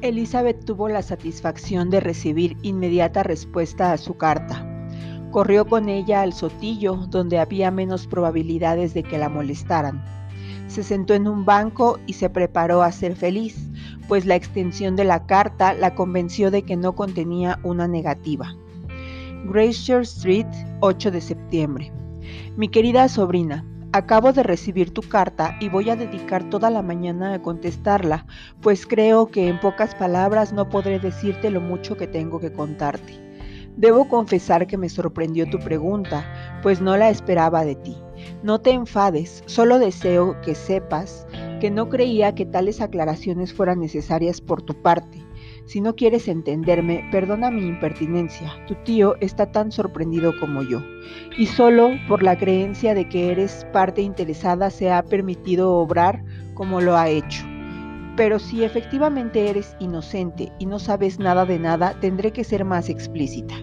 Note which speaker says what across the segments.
Speaker 1: Elizabeth tuvo la satisfacción de recibir inmediata respuesta a su carta. Corrió con ella al sotillo, donde había menos probabilidades de que la molestaran. Se sentó en un banco y se preparó a ser feliz, pues la extensión de la carta la convenció de que no contenía una negativa. Grayshire Street, 8 de septiembre. Mi querida sobrina, Acabo de recibir tu carta y voy a dedicar toda la mañana a contestarla, pues creo que en pocas palabras no podré decirte lo mucho que tengo que contarte. Debo confesar que me sorprendió tu pregunta, pues no la esperaba de ti. No te enfades, solo deseo que sepas que no creía que tales aclaraciones fueran necesarias por tu parte. Si no quieres entenderme, perdona mi impertinencia. Tu tío está tan sorprendido como yo. Y solo por la creencia de que eres parte interesada se ha permitido obrar como lo ha hecho. Pero si efectivamente eres inocente y no sabes nada de nada, tendré que ser más explícita.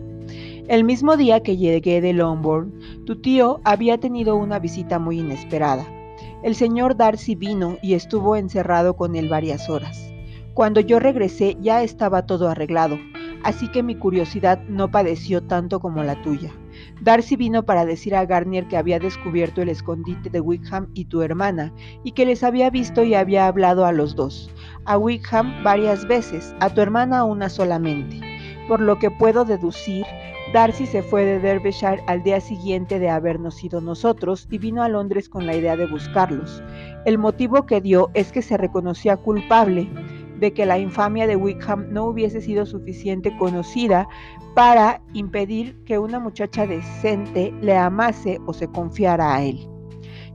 Speaker 1: El mismo día que llegué de Longbourn, tu tío había tenido una visita muy inesperada. El señor Darcy vino y estuvo encerrado con él varias horas. Cuando yo regresé ya estaba todo arreglado, así que mi curiosidad no padeció tanto como la tuya. Darcy vino para decir a Garnier que había descubierto el escondite de Wickham y tu hermana, y que les había visto y había hablado a los dos, a Wickham varias veces, a tu hermana una solamente. Por lo que puedo deducir, Darcy se fue de Derbyshire al día siguiente de habernos ido nosotros y vino a Londres con la idea de buscarlos. El motivo que dio es que se reconocía culpable de que la infamia de Wickham no hubiese sido suficiente conocida para impedir que una muchacha decente le amase o se confiara a él.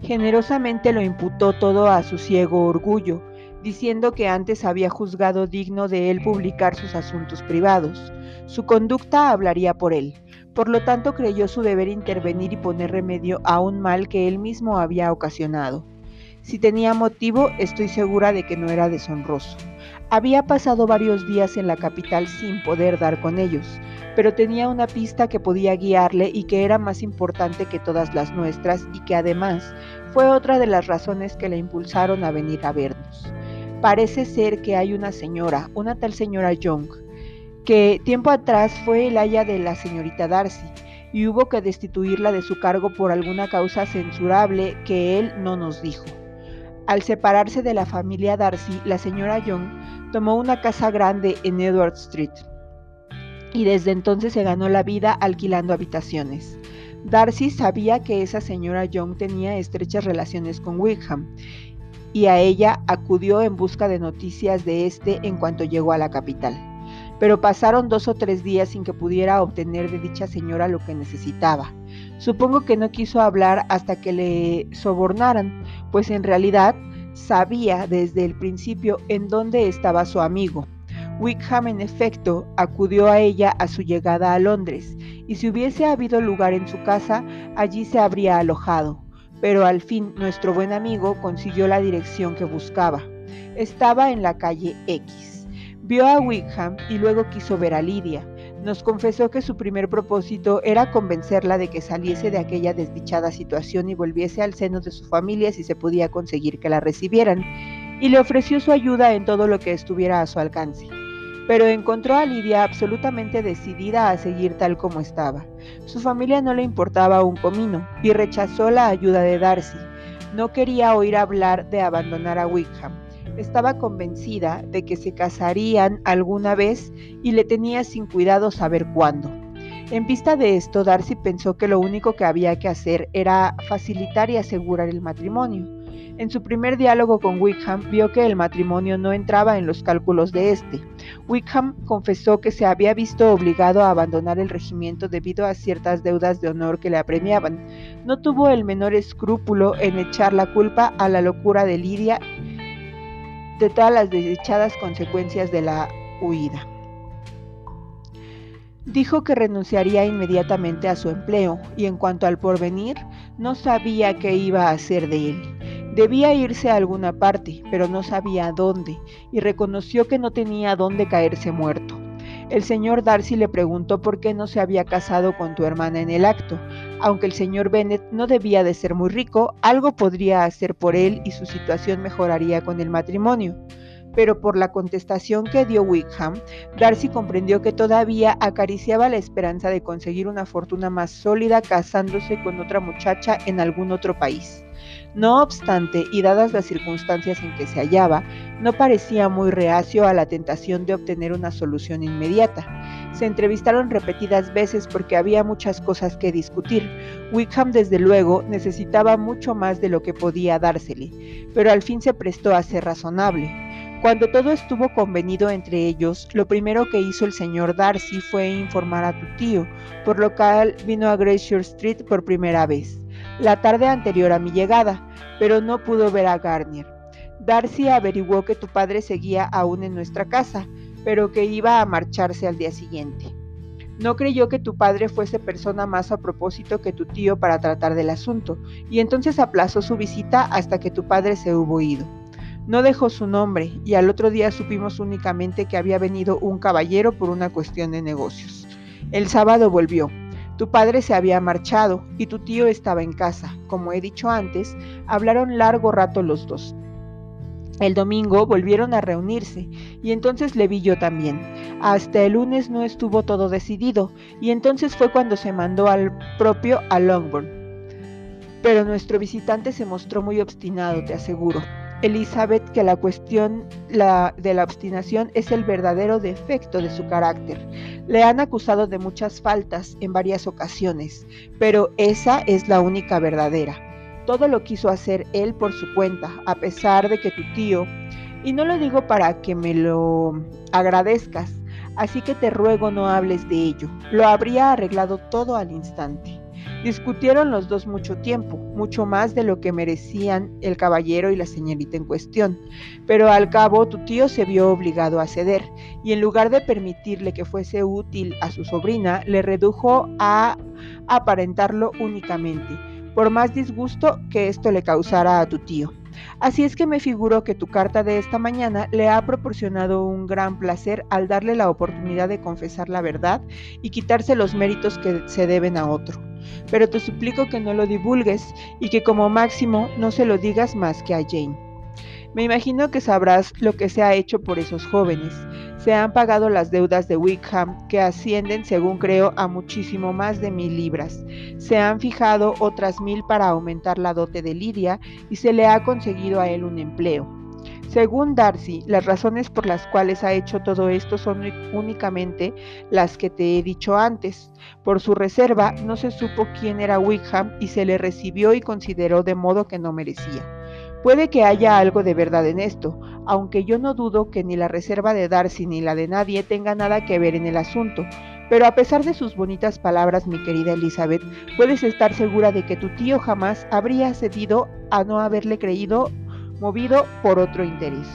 Speaker 1: Generosamente lo imputó todo a su ciego orgullo, diciendo que antes había juzgado digno de él publicar sus asuntos privados. Su conducta hablaría por él. Por lo tanto, creyó su deber intervenir y poner remedio a un mal que él mismo había ocasionado. Si tenía motivo, estoy segura de que no era deshonroso. Había pasado varios días en la capital sin poder dar con ellos, pero tenía una pista que podía guiarle y que era más importante que todas las nuestras y que además fue otra de las razones que le impulsaron a venir a vernos. Parece ser que hay una señora, una tal señora Young, que tiempo atrás fue el aya de la señorita Darcy y hubo que destituirla de su cargo por alguna causa censurable que él no nos dijo. Al separarse de la familia Darcy, la señora Young tomó una casa grande en Edward Street y desde entonces se ganó la vida alquilando habitaciones. Darcy sabía que esa señora Young tenía estrechas relaciones con Wickham y a ella acudió en busca de noticias de este en cuanto llegó a la capital. Pero pasaron dos o tres días sin que pudiera obtener de dicha señora lo que necesitaba. Supongo que no quiso hablar hasta que le sobornaran, pues en realidad sabía desde el principio en dónde estaba su amigo. Wickham, en efecto, acudió a ella a su llegada a Londres, y si hubiese habido lugar en su casa, allí se habría alojado. Pero al fin nuestro buen amigo consiguió la dirección que buscaba. Estaba en la calle X. Vio a Wickham y luego quiso ver a Lidia. Nos confesó que su primer propósito era convencerla de que saliese de aquella desdichada situación y volviese al seno de su familia si se podía conseguir que la recibieran, y le ofreció su ayuda en todo lo que estuviera a su alcance. Pero encontró a Lidia absolutamente decidida a seguir tal como estaba. Su familia no le importaba un comino y rechazó la ayuda de Darcy. No quería oír hablar de abandonar a Wickham estaba convencida de que se casarían alguna vez y le tenía sin cuidado saber cuándo. En vista de esto, Darcy pensó que lo único que había que hacer era facilitar y asegurar el matrimonio. En su primer diálogo con Wickham vio que el matrimonio no entraba en los cálculos de este. Wickham confesó que se había visto obligado a abandonar el regimiento debido a ciertas deudas de honor que le apremiaban. No tuvo el menor escrúpulo en echar la culpa a la locura de Lidia de todas las desechadas consecuencias de la huida. Dijo que renunciaría inmediatamente a su empleo y en cuanto al porvenir, no sabía qué iba a hacer de él. Debía irse a alguna parte, pero no sabía dónde, y reconoció que no tenía dónde caerse muerto. El señor Darcy le preguntó por qué no se había casado con tu hermana en el acto. Aunque el señor Bennet no debía de ser muy rico, algo podría hacer por él y su situación mejoraría con el matrimonio. pero por la contestación que dio Wickham, Darcy comprendió que todavía acariciaba la esperanza de conseguir una fortuna más sólida casándose con otra muchacha en algún otro país. No obstante, y dadas las circunstancias en que se hallaba, no parecía muy reacio a la tentación de obtener una solución inmediata. Se entrevistaron repetidas veces porque había muchas cosas que discutir. Wickham, desde luego, necesitaba mucho más de lo que podía dársele, pero al fin se prestó a ser razonable. Cuando todo estuvo convenido entre ellos, lo primero que hizo el señor Darcy fue informar a tu tío, por lo cual vino a Glacier Street por primera vez la tarde anterior a mi llegada, pero no pudo ver a Garnier. Darcy averiguó que tu padre seguía aún en nuestra casa, pero que iba a marcharse al día siguiente. No creyó que tu padre fuese persona más a propósito que tu tío para tratar del asunto, y entonces aplazó su visita hasta que tu padre se hubo ido. No dejó su nombre, y al otro día supimos únicamente que había venido un caballero por una cuestión de negocios. El sábado volvió. Tu padre se había marchado y tu tío estaba en casa. Como he dicho antes, hablaron largo rato los dos. El domingo volvieron a reunirse y entonces le vi yo también. Hasta el lunes no estuvo todo decidido y entonces fue cuando se mandó al propio a Longbourn. Pero nuestro visitante se mostró muy obstinado, te aseguro. Elizabeth que la cuestión de la obstinación es el verdadero defecto de su carácter. Le han acusado de muchas faltas en varias ocasiones, pero esa es la única verdadera. Todo lo quiso hacer él por su cuenta, a pesar de que tu tío, y no lo digo para que me lo agradezcas, así que te ruego no hables de ello, lo habría arreglado todo al instante. Discutieron los dos mucho tiempo, mucho más de lo que merecían el caballero y la señorita en cuestión, pero al cabo tu tío se vio obligado a ceder, y en lugar de permitirle que fuese útil a su sobrina, le redujo a aparentarlo únicamente, por más disgusto que esto le causara a tu tío. Así es que me figuro que tu carta de esta mañana le ha proporcionado un gran placer al darle la oportunidad de confesar la verdad y quitarse los méritos que se deben a otro. Pero te suplico que no lo divulgues y que como máximo no se lo digas más que a Jane. Me imagino que sabrás lo que se ha hecho por esos jóvenes. Se han pagado las deudas de Wickham, que ascienden, según creo, a muchísimo más de mil libras. Se han fijado otras mil para aumentar la dote de Lidia y se le ha conseguido a él un empleo. Según Darcy, las razones por las cuales ha hecho todo esto son únicamente las que te he dicho antes. Por su reserva no se supo quién era Wickham y se le recibió y consideró de modo que no merecía. Puede que haya algo de verdad en esto, aunque yo no dudo que ni la reserva de Darcy ni la de nadie tenga nada que ver en el asunto. Pero a pesar de sus bonitas palabras, mi querida Elizabeth, puedes estar segura de que tu tío jamás habría cedido a no haberle creído movido por otro interés.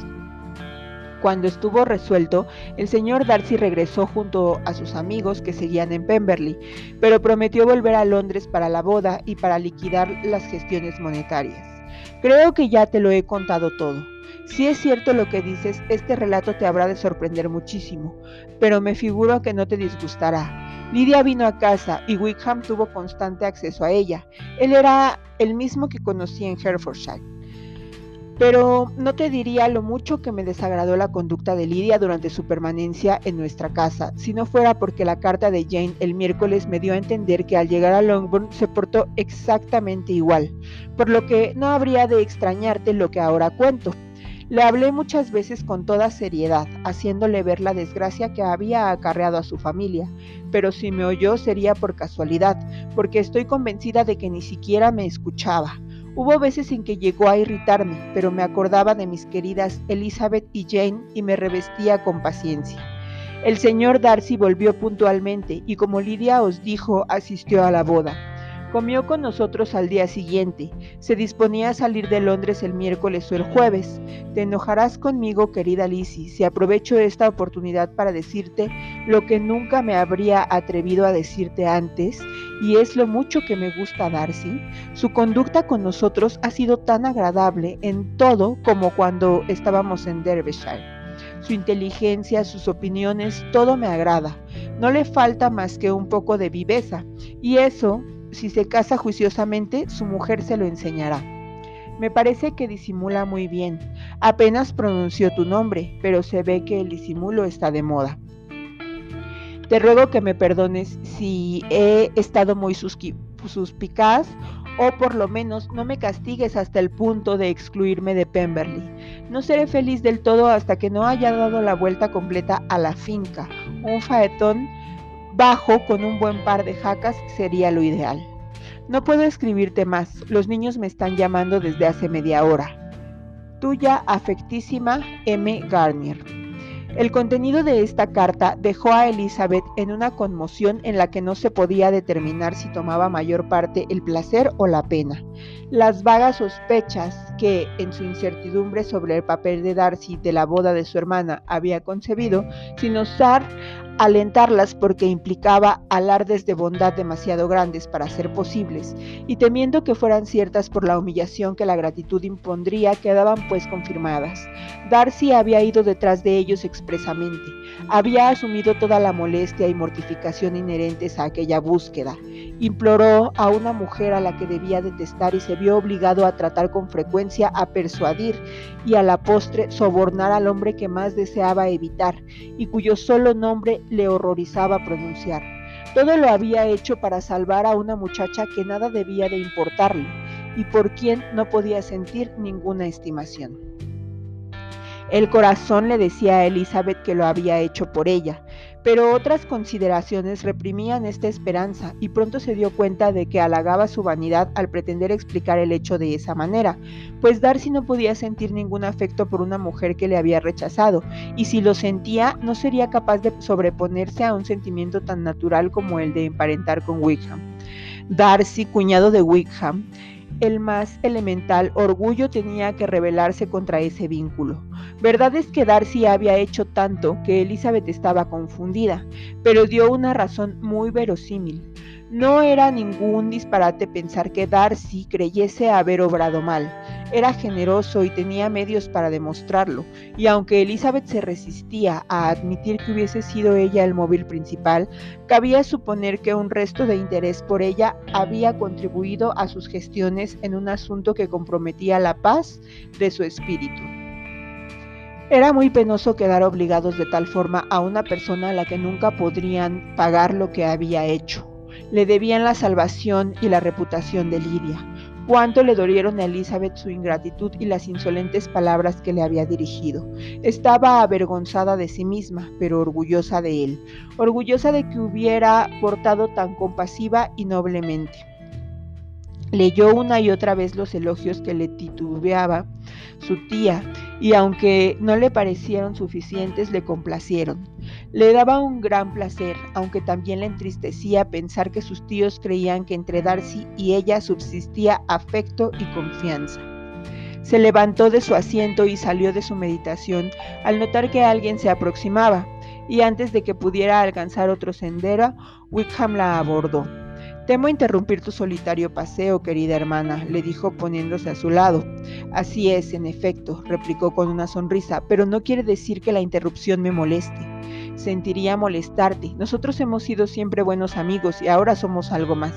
Speaker 1: Cuando estuvo resuelto, el señor Darcy regresó junto a sus amigos que seguían en Pemberley, pero prometió volver a Londres para la boda y para liquidar las gestiones monetarias. Creo que ya te lo he contado todo. Si es cierto lo que dices, este relato te habrá de sorprender muchísimo, pero me figuro que no te disgustará. Lidia vino a casa y Wickham tuvo constante acceso a ella. Él era el mismo que conocí en Herefordshire. Pero no te diría lo mucho que me desagradó la conducta de Lidia durante su permanencia en nuestra casa, si no fuera porque la carta de Jane el miércoles me dio a entender que al llegar a Longbourn se portó exactamente igual, por lo que no habría de extrañarte lo que ahora cuento. Le hablé muchas veces con toda seriedad, haciéndole ver la desgracia que había acarreado a su familia, pero si me oyó sería por casualidad, porque estoy convencida de que ni siquiera me escuchaba. Hubo veces en que llegó a irritarme, pero me acordaba de mis queridas Elizabeth y Jane y me revestía con paciencia. El señor Darcy volvió puntualmente y como Lidia os dijo, asistió a la boda. Comió con nosotros al día siguiente. Se disponía a salir de Londres el miércoles o el jueves. Te enojarás conmigo, querida Lizzie, si aprovecho esta oportunidad para decirte lo que nunca me habría atrevido a decirte antes, y es lo mucho que me gusta Darcy. Su conducta con nosotros ha sido tan agradable en todo como cuando estábamos en Derbyshire. Su inteligencia, sus opiniones, todo me agrada. No le falta más que un poco de viveza, y eso si se casa juiciosamente, su mujer se lo enseñará. Me parece que disimula muy bien. Apenas pronunció tu nombre, pero se ve que el disimulo está de moda. Te ruego que me perdones si he estado muy suspicaz o por lo menos no me castigues hasta el punto de excluirme de Pemberley. No seré feliz del todo hasta que no haya dado la vuelta completa a la finca. Un faetón bajo con un buen par de jacas sería lo ideal. No puedo escribirte más, los niños me están llamando desde hace media hora. Tuya afectísima M. Garnier. El contenido de esta carta dejó a Elizabeth en una conmoción en la que no se podía determinar si tomaba mayor parte el placer o la pena. Las vagas sospechas que, en su incertidumbre sobre el papel de Darcy de la boda de su hermana, había concebido, sin osar alentarlas porque implicaba alardes de bondad demasiado grandes para ser posibles, y temiendo que fueran ciertas por la humillación que la gratitud impondría, quedaban pues confirmadas. Darcy había ido detrás de ellos expresamente, había asumido toda la molestia y mortificación inherentes a aquella búsqueda, imploró a una mujer a la que debía detestar y se vio obligado a tratar con frecuencia, a persuadir y a la postre sobornar al hombre que más deseaba evitar y cuyo solo nombre le horrorizaba pronunciar. Todo lo había hecho para salvar a una muchacha que nada debía de importarle y por quien no podía sentir ninguna estimación. El corazón le decía a Elizabeth que lo había hecho por ella, pero otras consideraciones reprimían esta esperanza y pronto se dio cuenta de que halagaba su vanidad al pretender explicar el hecho de esa manera, pues Darcy no podía sentir ningún afecto por una mujer que le había rechazado, y si lo sentía no sería capaz de sobreponerse a un sentimiento tan natural como el de emparentar con Wickham. Darcy, cuñado de Wickham, el más elemental orgullo tenía que rebelarse contra ese vínculo. Verdad es que Darcy había hecho tanto que Elizabeth estaba confundida, pero dio una razón muy verosímil. No era ningún disparate pensar que Darcy creyese haber obrado mal. Era generoso y tenía medios para demostrarlo, y aunque Elizabeth se resistía a admitir que hubiese sido ella el móvil principal, cabía suponer que un resto de interés por ella había contribuido a sus gestiones en un asunto que comprometía la paz de su espíritu. Era muy penoso quedar obligados de tal forma a una persona a la que nunca podrían pagar lo que había hecho. Le debían la salvación y la reputación de Lidia. Cuánto le dolieron a Elizabeth su ingratitud y las insolentes palabras que le había dirigido. Estaba avergonzada de sí misma, pero orgullosa de él, orgullosa de que hubiera portado tan compasiva y noblemente. Leyó una y otra vez los elogios que le titubeaba su tía, y aunque no le parecieron suficientes, le complacieron. Le daba un gran placer, aunque también le entristecía pensar que sus tíos creían que entre Darcy y ella subsistía afecto y confianza. Se levantó de su asiento y salió de su meditación al notar que alguien se aproximaba, y antes de que pudiera alcanzar otro sendero, Wickham la abordó. Temo interrumpir tu solitario paseo, querida hermana, le dijo poniéndose a su lado. Así es, en efecto, replicó con una sonrisa, pero no quiere decir que la interrupción me moleste. Sentiría molestarte. Nosotros hemos sido siempre buenos amigos y ahora somos algo más.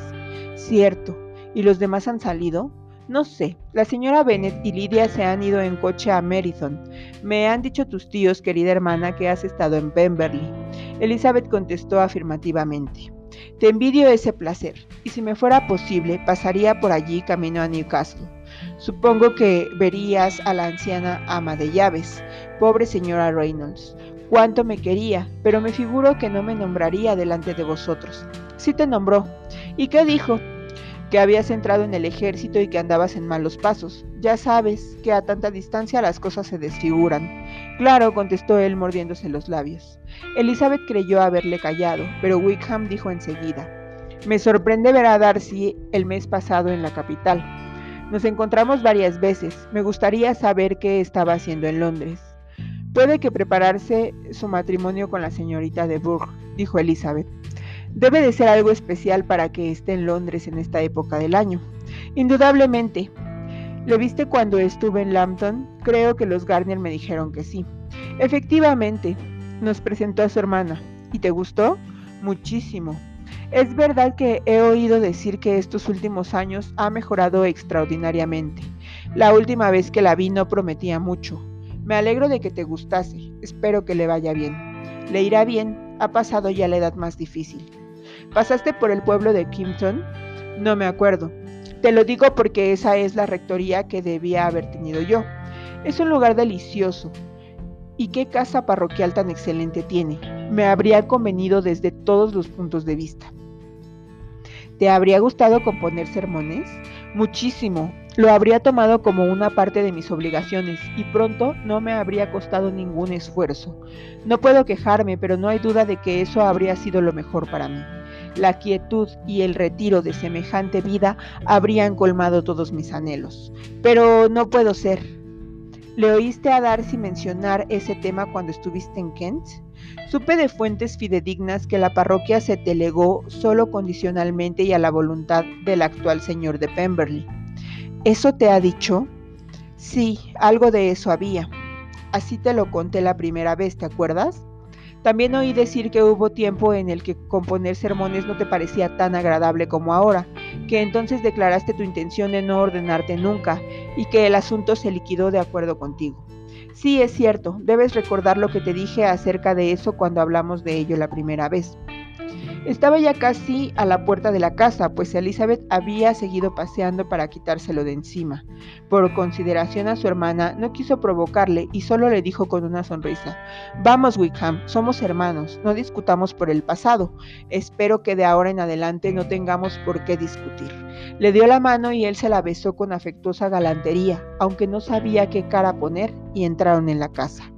Speaker 1: Cierto. ¿Y los demás han salido? No sé. La señora Bennet y Lidia se han ido en coche a Merithon. Me han dicho tus tíos, querida hermana, que has estado en Pemberley. Elizabeth contestó afirmativamente. Te envidio ese placer, y si me fuera posible, pasaría por allí camino a Newcastle. Supongo que verías a la anciana ama de llaves, pobre señora Reynolds. Cuánto me quería, pero me figuro que no me nombraría delante de vosotros. Sí te nombró. ¿Y qué dijo? Que habías entrado en el ejército y que andabas en malos pasos. Ya sabes que a tanta distancia las cosas se desfiguran. Claro, contestó él mordiéndose los labios. Elizabeth creyó haberle callado, pero Wickham dijo enseguida, Me sorprende ver a Darcy el mes pasado en la capital. Nos encontramos varias veces. Me gustaría saber qué estaba haciendo en Londres. Puede que prepararse su matrimonio con la señorita de Bourg, dijo Elizabeth. Debe de ser algo especial para que esté en Londres en esta época del año. Indudablemente. ¿Lo viste cuando estuve en Lambton? Creo que los Garnier me dijeron que sí. Efectivamente, nos presentó a su hermana. ¿Y te gustó? Muchísimo. Es verdad que he oído decir que estos últimos años ha mejorado extraordinariamente. La última vez que la vi no prometía mucho. Me alegro de que te gustase. Espero que le vaya bien. Le irá bien. Ha pasado ya la edad más difícil. ¿Pasaste por el pueblo de Kimpton? No me acuerdo. Te lo digo porque esa es la rectoría que debía haber tenido yo. Es un lugar delicioso. ¿Y qué casa parroquial tan excelente tiene? Me habría convenido desde todos los puntos de vista. ¿Te habría gustado componer sermones? Muchísimo. Lo habría tomado como una parte de mis obligaciones y pronto no me habría costado ningún esfuerzo. No puedo quejarme, pero no hay duda de que eso habría sido lo mejor para mí. La quietud y el retiro de semejante vida habrían colmado todos mis anhelos. Pero no puedo ser. ¿Le oíste a Darcy mencionar ese tema cuando estuviste en Kent? Supe de fuentes fidedignas que la parroquia se delegó solo condicionalmente y a la voluntad del actual señor de Pemberley. ¿Eso te ha dicho? Sí, algo de eso había. Así te lo conté la primera vez, ¿te acuerdas? También oí decir que hubo tiempo en el que componer sermones no te parecía tan agradable como ahora, que entonces declaraste tu intención de no ordenarte nunca y que el asunto se liquidó de acuerdo contigo. Sí, es cierto, debes recordar lo que te dije acerca de eso cuando hablamos de ello la primera vez. Estaba ya casi a la puerta de la casa, pues Elizabeth había seguido paseando para quitárselo de encima. Por consideración a su hermana, no quiso provocarle y solo le dijo con una sonrisa, Vamos, Wickham, somos hermanos, no discutamos por el pasado. Espero que de ahora en adelante no tengamos por qué discutir. Le dio la mano y él se la besó con afectuosa galantería, aunque no sabía qué cara poner, y entraron en la casa.